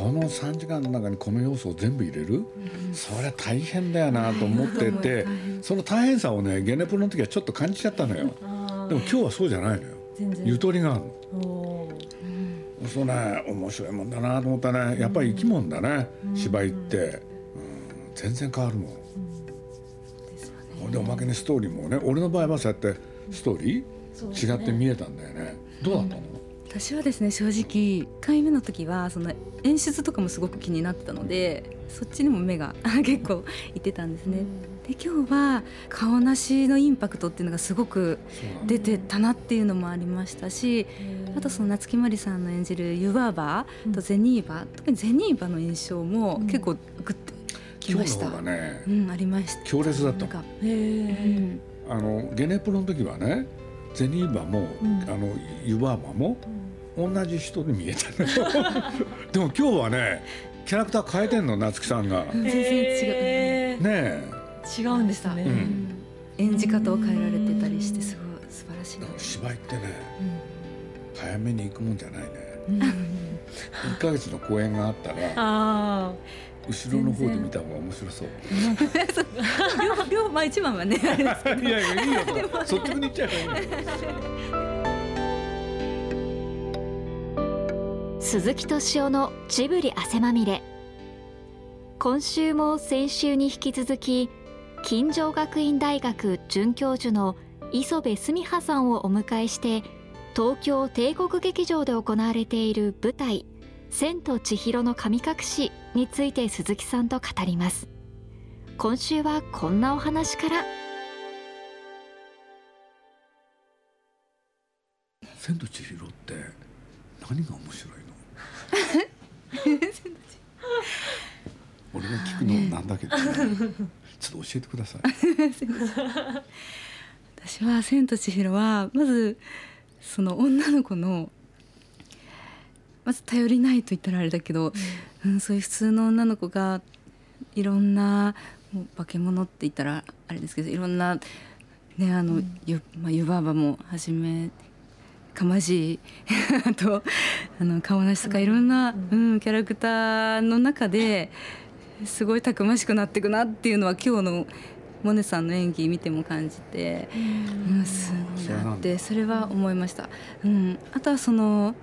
この3時間の中にこの要素を全部入れる、それは大変だよなと思っててその大変さをねゲネプロの時はちょっと感じちゃったのよ。でも今日はそうじゃないのよ。ゆとりがあるの。そうね面白いもんだなと思ったね。やっぱり生き物だね、芝居って、うん、全然変わるもん、でおまけにストーリーもね俺の場合はそうやってストーリー、違って見えたんだよね。どうだったの、私はですね正直1回目の時はその演出とかもすごく気になってたのでそっちにも目が 結構いってたんですね。で今日は顔なしのインパクトっていうのがすごく出てたなっていうのもありましたしあとその夏木マリさんの演じる湯婆婆とゼニーバ、特にゼニーバの印象も結構グッてきました。ね、うん、ありました。強烈だった。あのゲネプロの時はねゼニーバも、うん、あの湯婆婆も、同じ人に見えた でも今日はねキャラクター変えてんの夏木さんが。全然違う、ねえ。違うんでしたね、うん、演じ方を変えられてたりしてすごい素晴らしい芝居ってね、うん、早めに行くもんじゃないね、うん、1か月の公演があったら後ろの方で見た方が面白そう。両両まあ一番はねあれですけど。いやいやいいよ。率直に言っちゃえばいいよ。鈴木敏夫のジブリ汗まみれ。今週も先週に引き続き金城学院大学准教授の磯部純葉さんをお迎えして東京帝国劇場で行われている舞台「千と千尋の神隠し」について鈴木さんと語ります。今週はこんなお話から「千と千尋」って何が面白いの？俺が聞くのなんだけど、ね、ちょっと教えてください。私は「千と千尋」はまずその女の子のまず頼りないと言ったらあれだけど、うん、うん、そういう普通の女の子がいろんなもう化け物って言ったらあれですけどいろんなねあの、うん、ゆまあ、湯婆婆もはじめかまじい あとあの顔なしとかいろんな、うん、うん、キャラクターの中ですごいたくましくなっていくなっていうのは今日のモネさんの演技見ても感じて、うん、すごいなってそれは思いました。うん、あとはその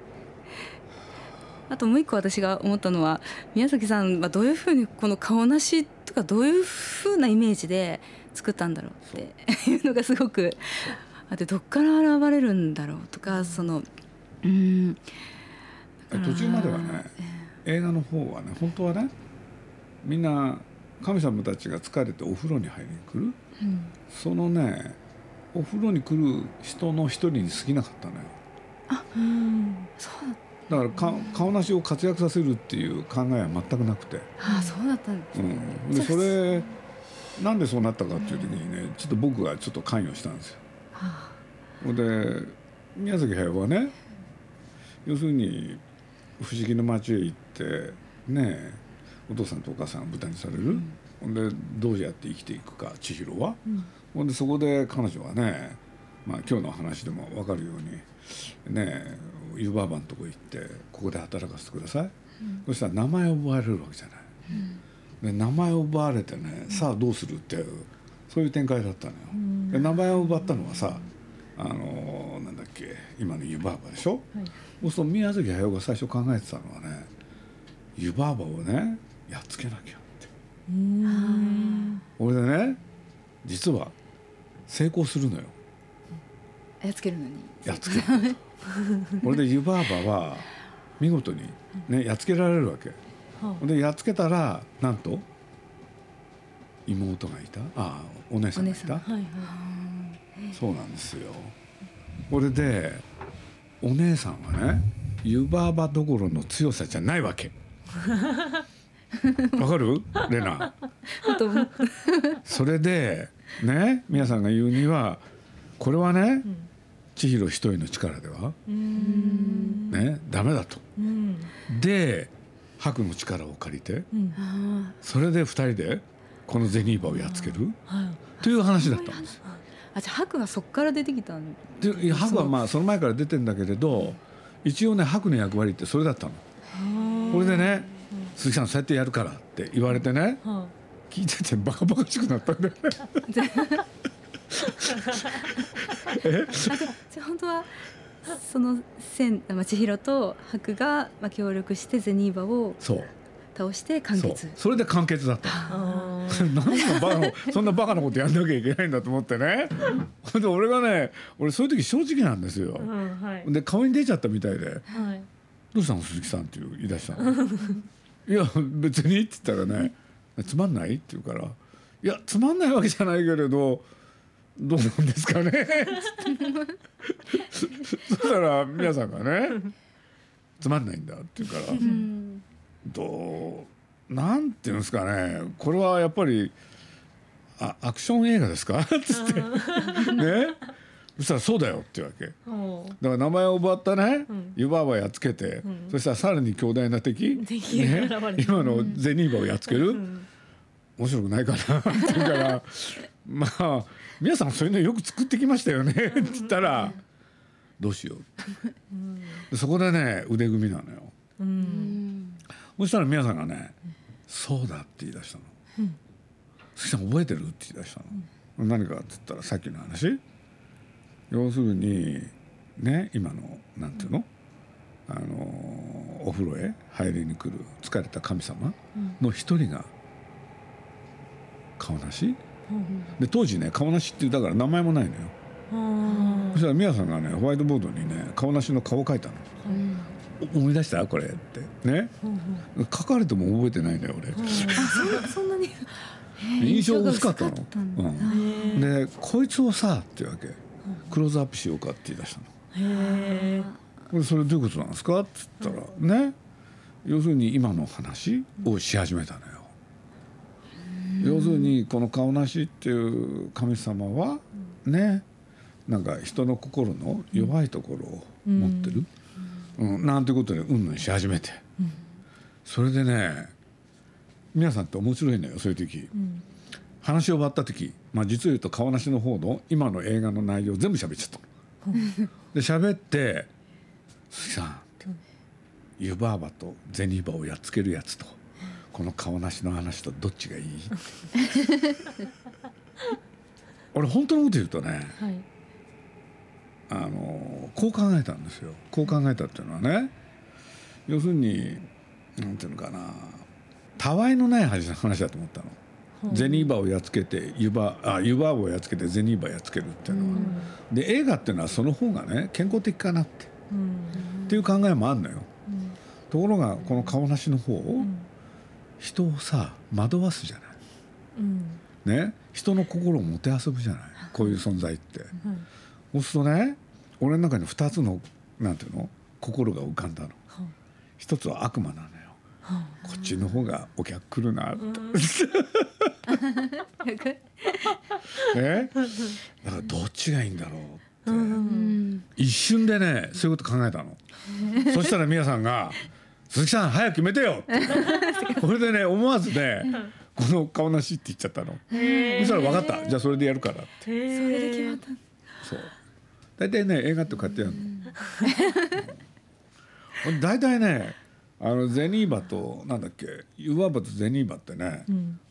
あともう一個私が思ったのは宮崎さんはどういうふうにこの顔なしとかどういうふうなイメージで作ったんだろうっていうのがすごくあってどっから現れるんだろうとかそのうん。途中まではね、映画の方はね本当はねみんな神様たちが疲れてお風呂に入りに来る、うん、そのねお風呂に来る人の一人に過ぎなかったのよ。あうん。そうだからか顔なしを活躍させるっていう考えは全くなくて。ああそうだったんですね。うん、でそれなんでそうなったかっていう時にねちょっと僕がちょっと関与したんですよ。はあ、で宮崎駿はね要するに不思議の町へ行ってねお父さんとお母さんが豚にされる、ほ、ん。でどうやって生きていくか千尋は、ほ、ん。でそこで彼女はね、まあ、今日の話でも分かるようにね湯婆婆のとこ行ってここで働かせてください、そしたら名前を奪われるわけじゃない。で名前を奪われてね、さあどうするっていうそういう展開だったのよ。で名前を奪ったのはさあのなんだっけ今の湯婆婆でしょ、はい、そうすると宮崎駿が最初考えてたのはね湯婆婆をねやっつけなきゃって。俺でね実は成功するのよ。やっつけるのに。やっつける 俺で湯婆婆は見事にねやっつけられるわけ、でやっつけたらなんと妹がいた？あお姉さんがいた、はいはい、そうなんですよ。これでお姉さんはね湯婆婆どころの強さじゃないわけ。わかる？レナ。それでね皆さんが言うにはこれはね、うん、千尋一人の力では？ねダメだと。で白の力を借りて、うん、それで二人でこのゼニーバをやっつける、という話だったんです。あじゃあ白はそこから出てきたん？で白はまあその前から出てんだけれど一応ね白の役割ってそれだったの。これでね鈴木さんそうやってやるからって言われてね、は聞いててバカバカしくなったんだよね。じゃあ本当はその千まあ千尋と白がまあ協力してゼニーバをそう倒して完そう結。それで完結だった。あ何のバカなそんなバカなことやんなきゃいけないんだと思ってね。ほんで俺がね俺そういう時正直なんですよー。うんはいで顔に出ちゃったみたいではい「どうしたの鈴木さん」って言い出したの。いや別にって言ったらね「つまんない?」って言うから「いやつまんないわけじゃないけれどどうなんですかね」そしたら皆さんがね「つまんないんだ」って言うからうんどうなんていうんですかね。これはやっぱりあアクション映画ですか?」っつってね。そしたら「そうだよ」ってわけ。だから名前を奪ったね、うん。湯婆婆やっつけて、うん。そしたらさらに強大な敵敵が現れて今のゼニーバをやっつける、うん。面白くないかな？って言うからまあ皆さんそういうのよく作ってきましたよね。って言ったらどうしよう。そこでね腕組みなのよ。そしたら皆さんがね「そうだ」って言い出したの「鈴木さん覚えてる?」って言い出したの、何かって言ったらさっきの話。要するにね今のなんていうの、あのお風呂へ入りに来る疲れた神様の一人が顔なし？で当時ね顔なしっていうだから名前もないのよ。あそしたら宮さんがねホワイトボードにね顔なしの顔を描いたの。お思い出した？これって。ね？書かれても覚えてないんだよ俺。そんなに？印象薄かったの。たうん。でこいつをさっていうわけ。クローズアップしようかって言い出したの。それどういうことなんですか？って言ったらね？要するに今の話をし始めたのよ要するにこの顔なしっていう神様はねなんか人の心の弱いところを持ってる、うん。なんてことでうんぬんし始めて、それでね皆さんって面白いのよそういう時、話を終わった時、まあ、実を言うと顔なしの方の今の映画の内容全部喋っちゃったの。で喋って「鈴木さん」って「湯婆婆と銭婆をやっつけるやつとこの顔なしの話とどっちがいい? 」俺本当のこと言うとねはい。あのこう考えたんですよ。こう考えたっていうのはね要するになんていうのかなたわいのない話話だと思ったの。ゼニーバをやっつけて湯婆あをやっつけてゼニーバやっつけるっていうのは、で映画っていうのはその方がね健康的かなって。うん。っていう考えもあるのよ、ところがこの顔なしの方、人をさ惑わすじゃうん。ないね？人の心をもてあそぶじゃない。こういう存在って、そうするとね俺の中に2つのなんていうの？心が浮かんだの、一つは悪魔なのよ、こっちの方がお客来るな。って、え？だからどっちがいいんだろうって、うん。一瞬でねそういうこと考えたの。そしたら皆さんが「鈴木さん早く決めてよ! 」これでね思わずねこの顔なしって言っちゃったの。そしたら分かった。じゃあそれでやるからって。それで決まった。そう。大体ね映画ってこうやってやるの。うん。大体ねあのゼニーバとなんだっけユバーバとゼニーバってね、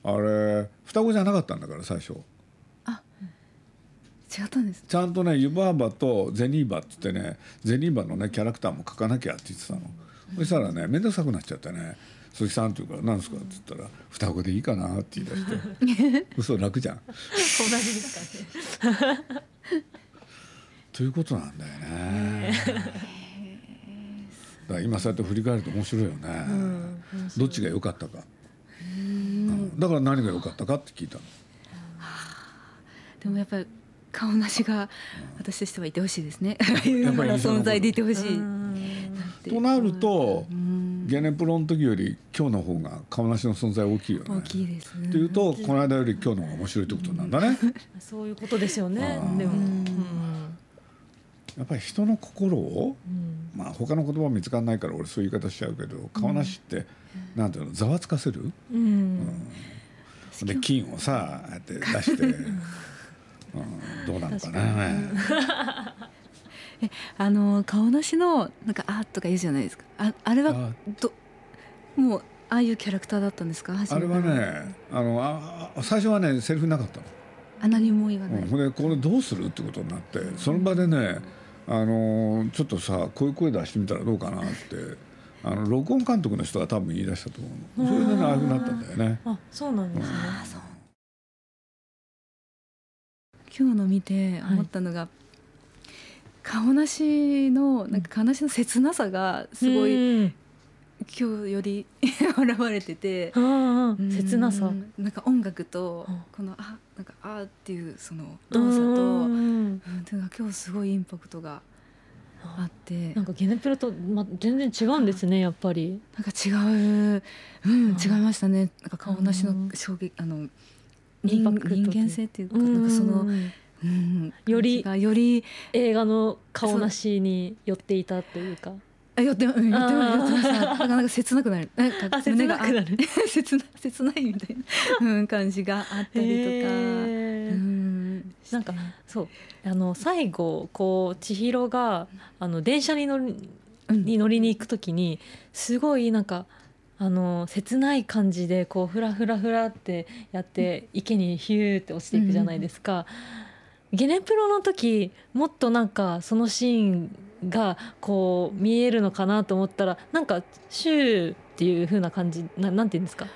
あれ双子じゃなかったんだから最初。違ったんです。ちゃんとねユバーバとゼニーバって言ってねゼニーバのねキャラクターも描かなきゃって言ってたの、そしたらね面倒くさくなっちゃってね「鈴木さん」って言うから「何ですか?」って言ったら「双子でいいかな」って言い出して 嘘楽じゃん。同じですかねということなんだよね。だから今そうやって振り返ると面白いよね。どっちが良かったか。うんだから何が良かったかって聞いたの。でもやっぱり顔なしが私としてはいてほしいですね。ああいうような存在でいてほしい。て。となるとうん。ゲネプロの時より今日の方が顔なしの存在大きいよね。大きいですね。っていうとこの間より今日の方が面白いってことなんだね。そういうことですよね。でも。うん。やっぱり人の心をうん。まあ他の言葉見つかんないから俺そういう言い方しちゃうけど顔なしってなんていうのざわつかせる？うん。で金をさああやって出して、うん、どうなのかな。あの顔なしのなんかあーとか言うじゃないですか。ああれはあどもうああいうキャラクターだったんですか？あれはねあのああ最初はねセリフなかったの。あ何も言わない、うん、ほんでこれどうするってことになってその場でねあのちょっとさこういう声出してみたらどうかなってあの録音監督の人が多分言い出したと思うの。それでねああいうふうになったんだよね。あそうなんですね今日の見て思ったのが、顔なしのなんか顔なしの切なさがすごい、うん。今日より 現れてて、うん。切なさ。なんか音楽とうんこのあなんかあーっていうその動作と、うん。今日すごいインパクトがあ。って。なんかゲネプロと、ま、全然違うんですねやっぱり。なんか違う、うん、違いましたね。なんか顔なしの衝撃、あの。人インパクト人間性っていうか、なんかその、うん。うん、よりより、映画の顔なしに寄っていたというか。あ、寄って、うん、寄って、寄ってました。なんか切なくなる、なんか あ切なくなる。あ 切な、切ないみたいな、うん、感じがあったりとか。うん、なんかそう。あの最後こう千尋があの電車に乗りうん。に乗りに行く時にすごいなんかあの切ない感じでこうフラフラフラってやって池にヒューって落ちていくじゃないですか。ゲネプロの時もっとなんかそのシーンがこう見えるのかなと思ったらなんかシューっていう風な感じななんて言うんですか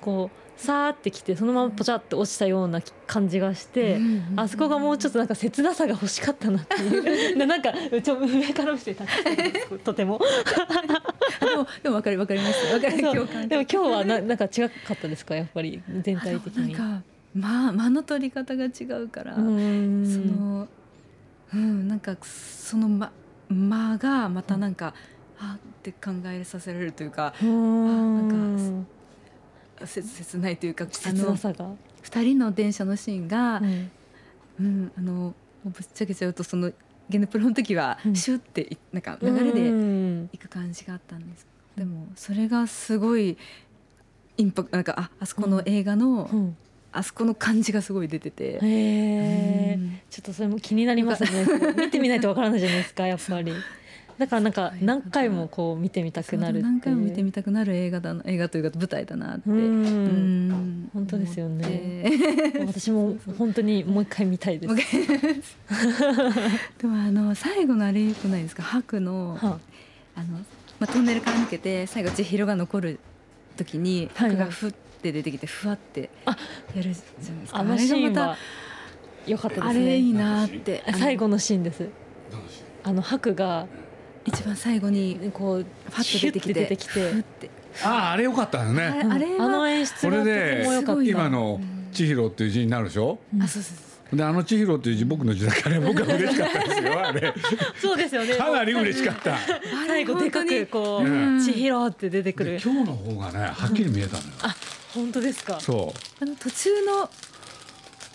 こうさーってきてそのままポチャって落ちたような感じがして。うんあそこがもうちょっとなんか切なさが欲しかったなっていう。な なんかちょ上から見てた。とてもでも、でも、わかり、わかります。わかる、共感。でも今日はななんか違かったですか？やっぱり全体的に。まあ、間の取り方が違うから。そのうんなんかその間間がまたなんか、あって考えさせられるというかうーん。なん切切ないというかあ切のなさが、二人の電車のシーンが、うん。うんあのぶっちゃけちゃうとそのゲネプロの時はうん。シュッていなんか流れうでん。行く感じがあったんです、でもそれがすごいインパクトなんかああそこの映画の、うん。あそこの感じがすごい出てて。ちょっとそれも気になりますね。見てみないとわからないじゃないですかやっぱり だからなんか何回もこう見てみたくなるっていう。何回も見てみたくなる映画だな映画というか舞台だなって、うん。うん。本当ですよね。私も本当にもう一回見たいです。でもあの最後のあれよくないですか？白のはあ。の、まあ、トンネルから抜けて最後千尋が残る時にはいはい。白がふって出てきてふわってあやるじゃないですか。あのシーンれがまは良かったたですね。あれいいなって。最後のシーンです。あの白が一番最後にこうパッと出てきて出てきて。ふって。あああれよかったよあね。れあれはあの演出がとこれでても良かった。すごいな今の千尋っていう字になるでしょ？あそうそうそう。であの千尋っていう字僕の字だから僕は嬉しかったですよあれ。そうですよね。かなり嬉しかった。最後でかくこううん。千尋って出てくる。で今日の方がねはっきり見えたのよ。あ本当ですか。そあの途中の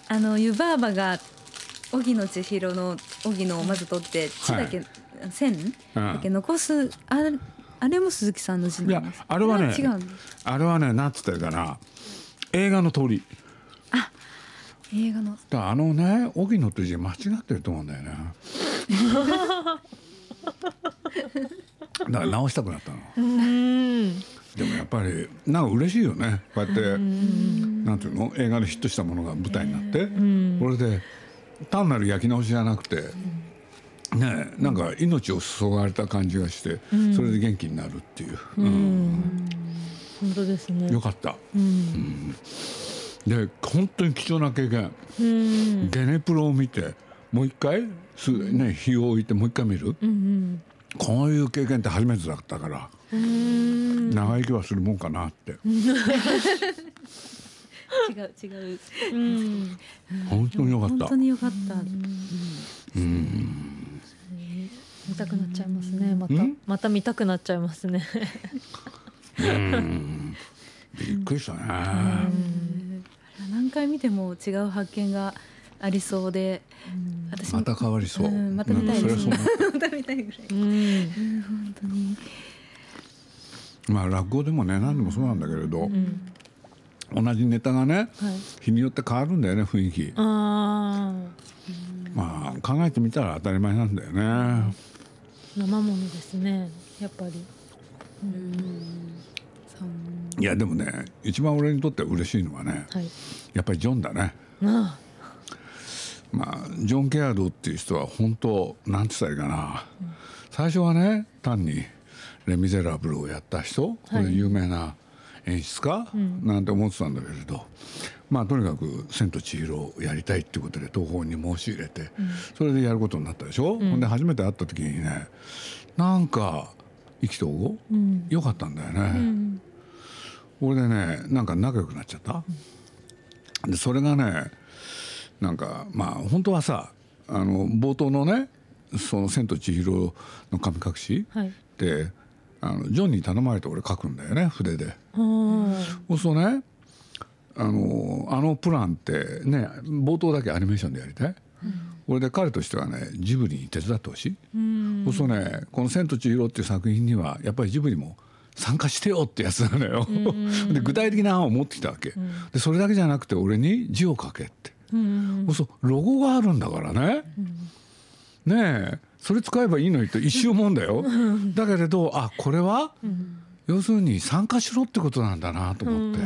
あの湯婆婆が荻野千尋の荻野をまず取って血だけ、線だけ残すあれあれも鈴木さんの字なんです。あれはねあれはねなんつったらいいかな。映画の通り。映画の。だあのね荻野って字間違ってると思うんだよね。だから直したくなったの。うん。でもやっぱりなんか嬉しいよね。こうやってなんていうの？映画でヒットしたものが舞台になって。ん。これで単なる焼き直しじゃなくてねえなんか命を注がれた感じがしてそれで元気になるっていう、ううん。ん本当ですね。よかった。うん。で本当に貴重な経験。うん。ゲネプロを見てもう一回すね日を置いてもう一回見る。うんこういう経験って初めてだったからうん。長生きはするもんかなって。違う違う。うん。本当によかった。本当によかった、うん見たくなっちゃいますね。またんまた見たくなっちゃいますね。うん。びっくりしたね。何回見ても違う発見がありそうで私もまた変わりそう。んまた見たいですね。また見たいぐらい。本当に。まあ落語でもね何でもそうなんだけれど、うん。同じネタがねはい。日によって変わるんだよね雰囲気。あまあ考えてみたら当たり前なんだよね。あ生ものですねやっぱり。そういやでもね一番俺にとって嬉しいのはね、はい。やっぱりジョンだね。あまあジョン・ケアードっていう人は本当なんて言ったらいいかな、最初はね単に「レ・ミゼラブル」をやった人、これ有名な演出家、なんて思ってたんだけれどまあとにかく「千と千尋」をやりたいっていうことで東宝に申し入れて、それでやることになったでしょ、ほんで初めて会った時にねなんか意気投合、よかったんだよね、俺でねなんか仲良くなっちゃった、でそれがねなんかまあ本当はさあの冒頭のね「その千と千尋の神隠し」はい。ってあのジョンに頼まれて俺書くんだよね筆で。そうするとねあのあのプランってね冒頭だけアニメーションでやりたい、俺で彼としてはねジブリに手伝ってほし。い、そうするとねこの「千と千尋」っていう作品にはやっぱりジブリも参加してよってやつなのよ、で具体的な案を持ってきたわけ、でそれだけじゃなくて俺に字を書けって、そうそうロゴがあるんだからね、ねえそれ使えばいいのにと一瞬思うんだよ、だけれどあこれは、要するに参加しろってことなんだなと思って、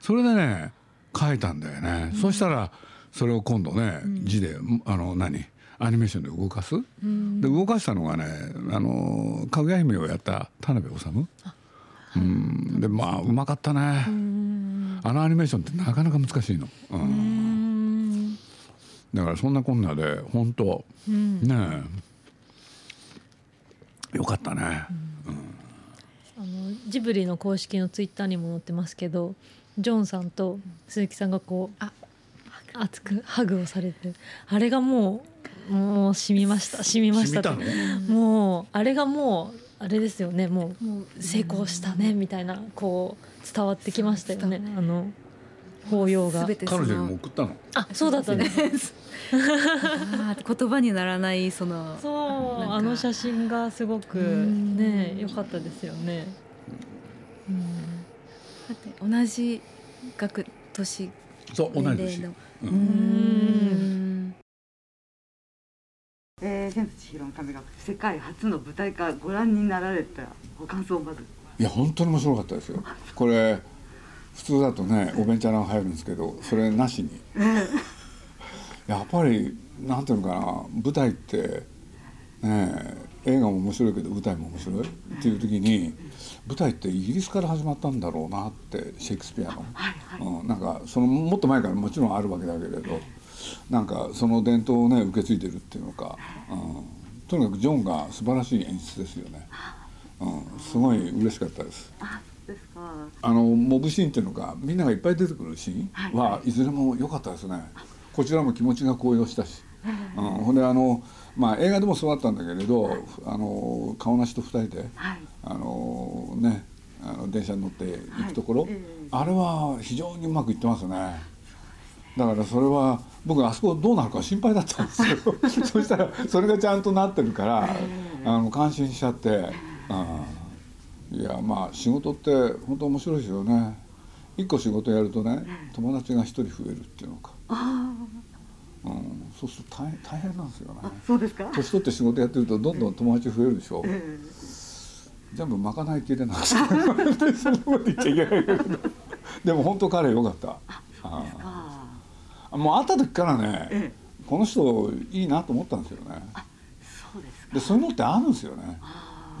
それでね書いたんだよね、そしたらそれを今度ね字であの何？アニメーションで動かす、で動かしたのがねあのかぐや姫をやった田辺治。うん。でまあうまかったね、あのアニメーションってなかなか難しいの、うん。だからそんなこんなで本当、ねえ。よかったね、あのジブリの公式のツイッターにも載ってますけどジョンさんと鈴木さんがこうあ熱くハグをされてあれがもうもう染みました染みましたもうあれがもうあれですよねもうもう成功したねみたいなこう伝わってきましたよね。そうあの法要が。彼女にもの送ったの？あそうだったんです。あー言葉にならないそのそうあの写真がすごくん。ね良かったですよね。だって同じ学年そう同い年。年齢のううん。んえー、千と千尋の神隠し世界初の舞台化ご覧になられたご感想をまず。いや本当に面白かったですよ。これ普通だとねおべんちゃらが入るんですけどそれなしに。やっぱりなんていうのかな舞台ってね映画も面白いけど舞台も面白い？っていう時に舞台ってイギリスから始まったんだろうなってシェイクスピアの、うん、なんかそのもっと前からもちろんあるわけだけれどなんかその伝統をね受け継いでるっていうのか、うん、とにかくジョンが素晴らしい演出ですよね、うん、すごい嬉しかったです。あのモブシーンっていうのがみんながいっぱい出てくるシーンはい。はい。ずれも良かったですね。こちらも気持ちが高揚したし、うん、ほんであのまあ映画でもそうだったんだけれど、あの顔なしと二人で、はい。あのねあの電車に乗って行くところ、はい。ええ。あれは非常にうまくいってますね。だからそれは僕あそこどうなるか心配だったんですよ。そしたらそれがちゃんとなってるから、あの感心しちゃって、うん、いやまあ仕事って本当面白いですよね。一個仕事やるとね友達が一人増えるっていうのか、うん、そうすると大変大変なんですよね。あそうですか？年取って仕事やってるとどんどん友達増えるでしょ、え全部まかないきれなくてそんなこと言っちゃいけないけどでも本当彼よかった。あもう会った時からね、えこの人いいなと思ったんですよね。そうですか。でそういうのってあるんですよね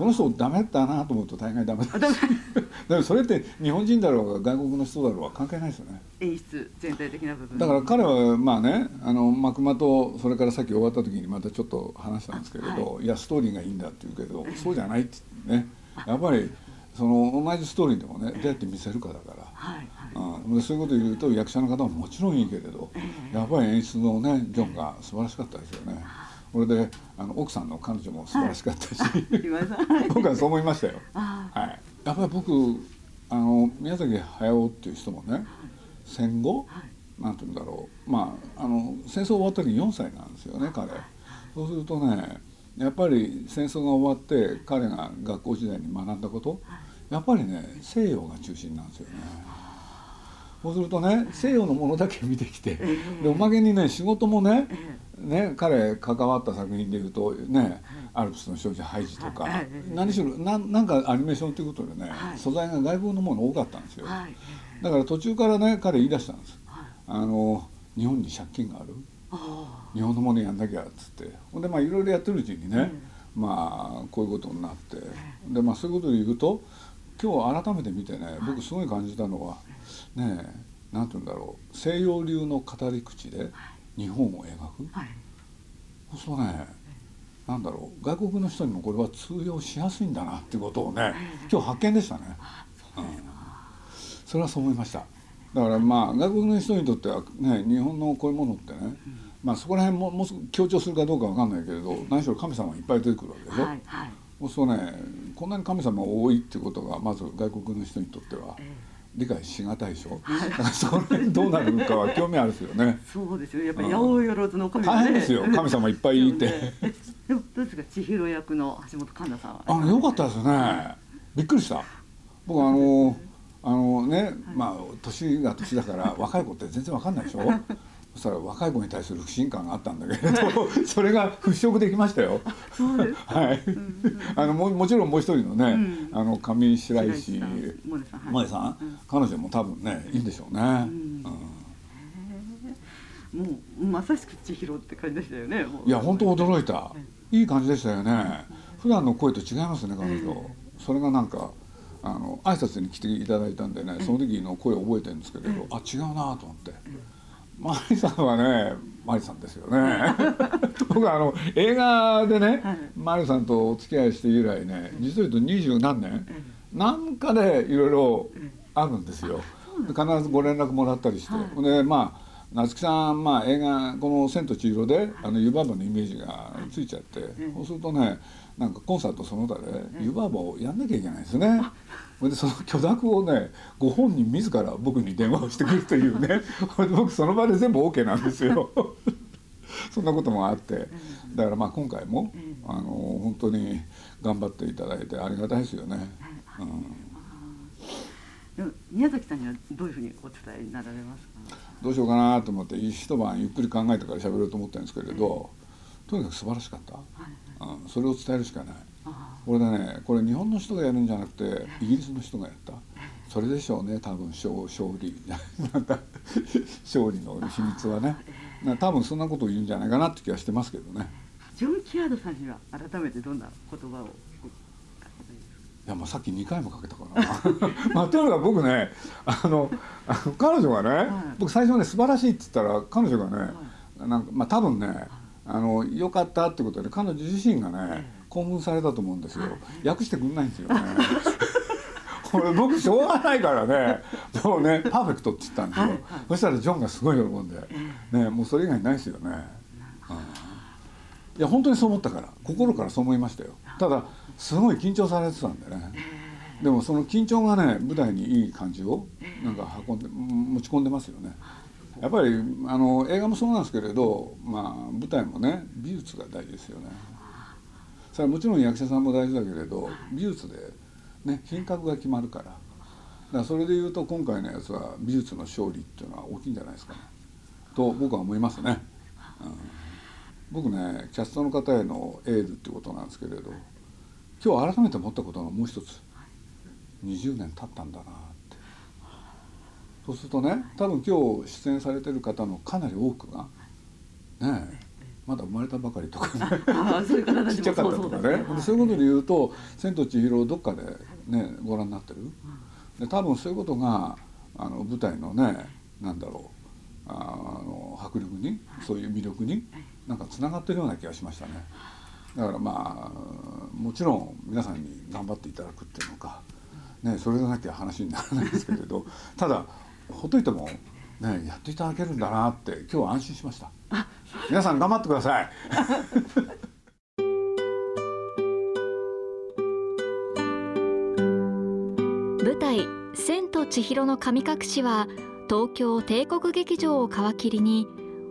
この人ダメだなと思うと大概ダメだし。でも それって日本人だろうが外国の人だろうが関係ないですよね。演出全体的な部分。だから彼はまあねあの幕間とそれからさっき終わった時にまたちょっと話したんですけれど、い、やストーリーがいいんだって言うけどそうじゃないってね。やっぱりその同じストーリーでもねどうやって見せるかだから。はいはい。うん、でそういうことを言うと役者の方ももちろんいいけれど、やっぱり演出のねジョンが素晴らしかったですよね。これであの奥さんの彼女も素晴らしかったし、はい。僕はそう思いましたよ。あはい、やっぱり僕あの宮崎駿っていう人もね戦後、なんて言うんだろう。まああの戦争終わった時4歳なんですよね彼。そうするとねやっぱり戦争が終わって彼が学校時代に学んだことやっぱりね西洋が中心なんですよね。そうするとね西洋のものだけ見てきてでおまけにね仕事もねね彼関わった作品でいうとねアルプスの少女ハイジとか、何しろなんなんかアニメーションということでね、はい。素材が外国のもの多かったんですよ、はい。だから途中からね彼言い出したんです、はい。あの日本に借金がある。あ日本のものやんなきゃっつって。ほんでまあいろいろやってるうちにね、まあこういうことになって。でまあそういうことで言うと今日改めて見てね僕すごい感じたのはねえなんて言うんだろう。西洋流の語り口で日本を描く？あはい。そうね。なんだろう。外国の人にもこれは通用しやすいんだなっていうことをね今日発見でしたね。うん。それはそう思いました。だからまあ外国の人にとってはね日本のこういうものってね、まあそこら辺ももうすぐ強調するかどうかわかんないけれど何しろ神様がいっぱい出てくるわけでしょ、はいはい。そうね。こんなに神様が多いってことがまず外国の人にとっては理解しがたいでしょ、だからそこら辺どうなるのかは 興味あるですよね。そうですよ。やっぱり八百万の神大変ですよ。神様いっぱいいて。え でもどうですか？千尋役の橋本環奈さんは。あの良かったですね。びっくりした。僕あのあのねまあ年が年だから若い子って全然わかんないでしょ？そしたら若い子に対する不信感があったんだけれど それが払拭できましたよ。はい。あのももちろんもう一人のね、うん。あの上白石萌音さん。はい彼女も多分ねいいんでしょうね、ん。うん。もうまさしく千尋って感じでしたよねいや本当驚いた。いい感じでしたよね。普段の声と違いますね彼女、それがなんかあの挨拶に来ていただいたんでねその時の声を覚えてるんですけれど、あ違うなと思って、マリさんはねマリさんですよね。僕はあの映画でね、はい。マリさんとお付き合いして以来ね実を言うと二十何年、なんかでいろいろあるんですよ。で必ずご連絡もらったりして、はい。でまあ夏木さん、まあ、映画この「千と千尋で」あの湯婆婆のイメージがついちゃって、そうするとねなんかコンサートその他で湯婆婆をやんなきゃいけないんですね。それでその許諾をねご本人自ら僕に電話をしてくるというね。僕その場で全部 OK なんですよ。そんなこともあって。だからまあ今回もあの本当に頑張っていただいてありがたいですよね。うん。宮崎さんにはどういうふうにお伝えになられますか？どうしようかなと思って一晩ゆっくり考えてから喋ろうと思ったんですけれどとにかく素晴らしかった、うん、それを伝えるしかない。あこれでねこれ日本の人がやるんじゃなくてイギリスの人がやった。それでしょうね多分勝勝利。なんか勝利の秘密はね。な多分そんなことを言うんじゃないかなって気がしてますけどね。ジョン・キアードさんには改めてどんな言葉を？いやまあさっき2回もかけたからな。まあとにかく僕ねあの彼女がね、い。僕最初ね素晴らしいって言ったら彼女がね、なんかまあ多分ねあの良かったってことで彼女自身がね興奮されたと思うんですよ、訳してくんないんですよね。僕しょうがないからね。もうねパーフェクトって言ったんですよ、そしたらジョンがすごい喜んで、ね、もうそれ以外ないですよね、うんい。や本当にそう思ったから心からそう思いましたよ。ただすごい緊張されてたんでね。でもその緊張がね舞台にいい感じをなんか運んで持ち込んでますよねやっぱりあの映画もそうなんですけれど、まあ、舞台もね美術が大事ですよね。それはもちろん役者さんも大事だけれど美術で、ね、品格が決まるから。だからそれでいうと今回のやつは美術の勝利っていうのは大きいんじゃないですかね。と僕は思いますね、うん。僕ねキャストの方へのエールってことなんですけれど今日改めて思ったことがもう一つ。20年経ったんだな。そうするとね多分今日出演されてる方のかなり多くがねえまだ生まれたばかりとかねちちっちゃかったとかね。ですね。でそういうことで言うと「千と千尋」をどっかでねご覧になってる。で多分そういうことがあの舞台のねなんだろうあの迫力にそういう魅力になんかつながってるような気がしましたね。だからまあもちろん皆さんに頑張っていただくっていうのか、ね、それがなきゃ話にならないですけれど。ただほっといても、ね、やっていただけるんだなって今日は安心しました。皆さん頑張ってください。舞台「千と千尋の神隠し」は東京帝国劇場を皮切りに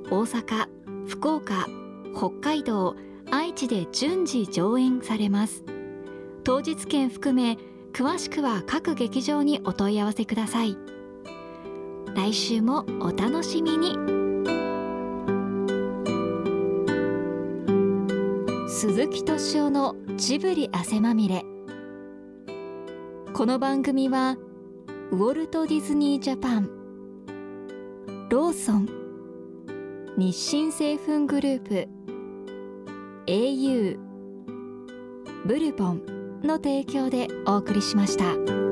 大阪福岡北海道愛知で順次上演されます。当日券含め詳しくは各劇場にお問い合わせください。来週もお楽しみに鈴木敏夫のジブリ汗まみれこの番組はウォルト・ディズニー・ジャパンローソン日清製粉グループ au ブルボンの提供でお送りしました。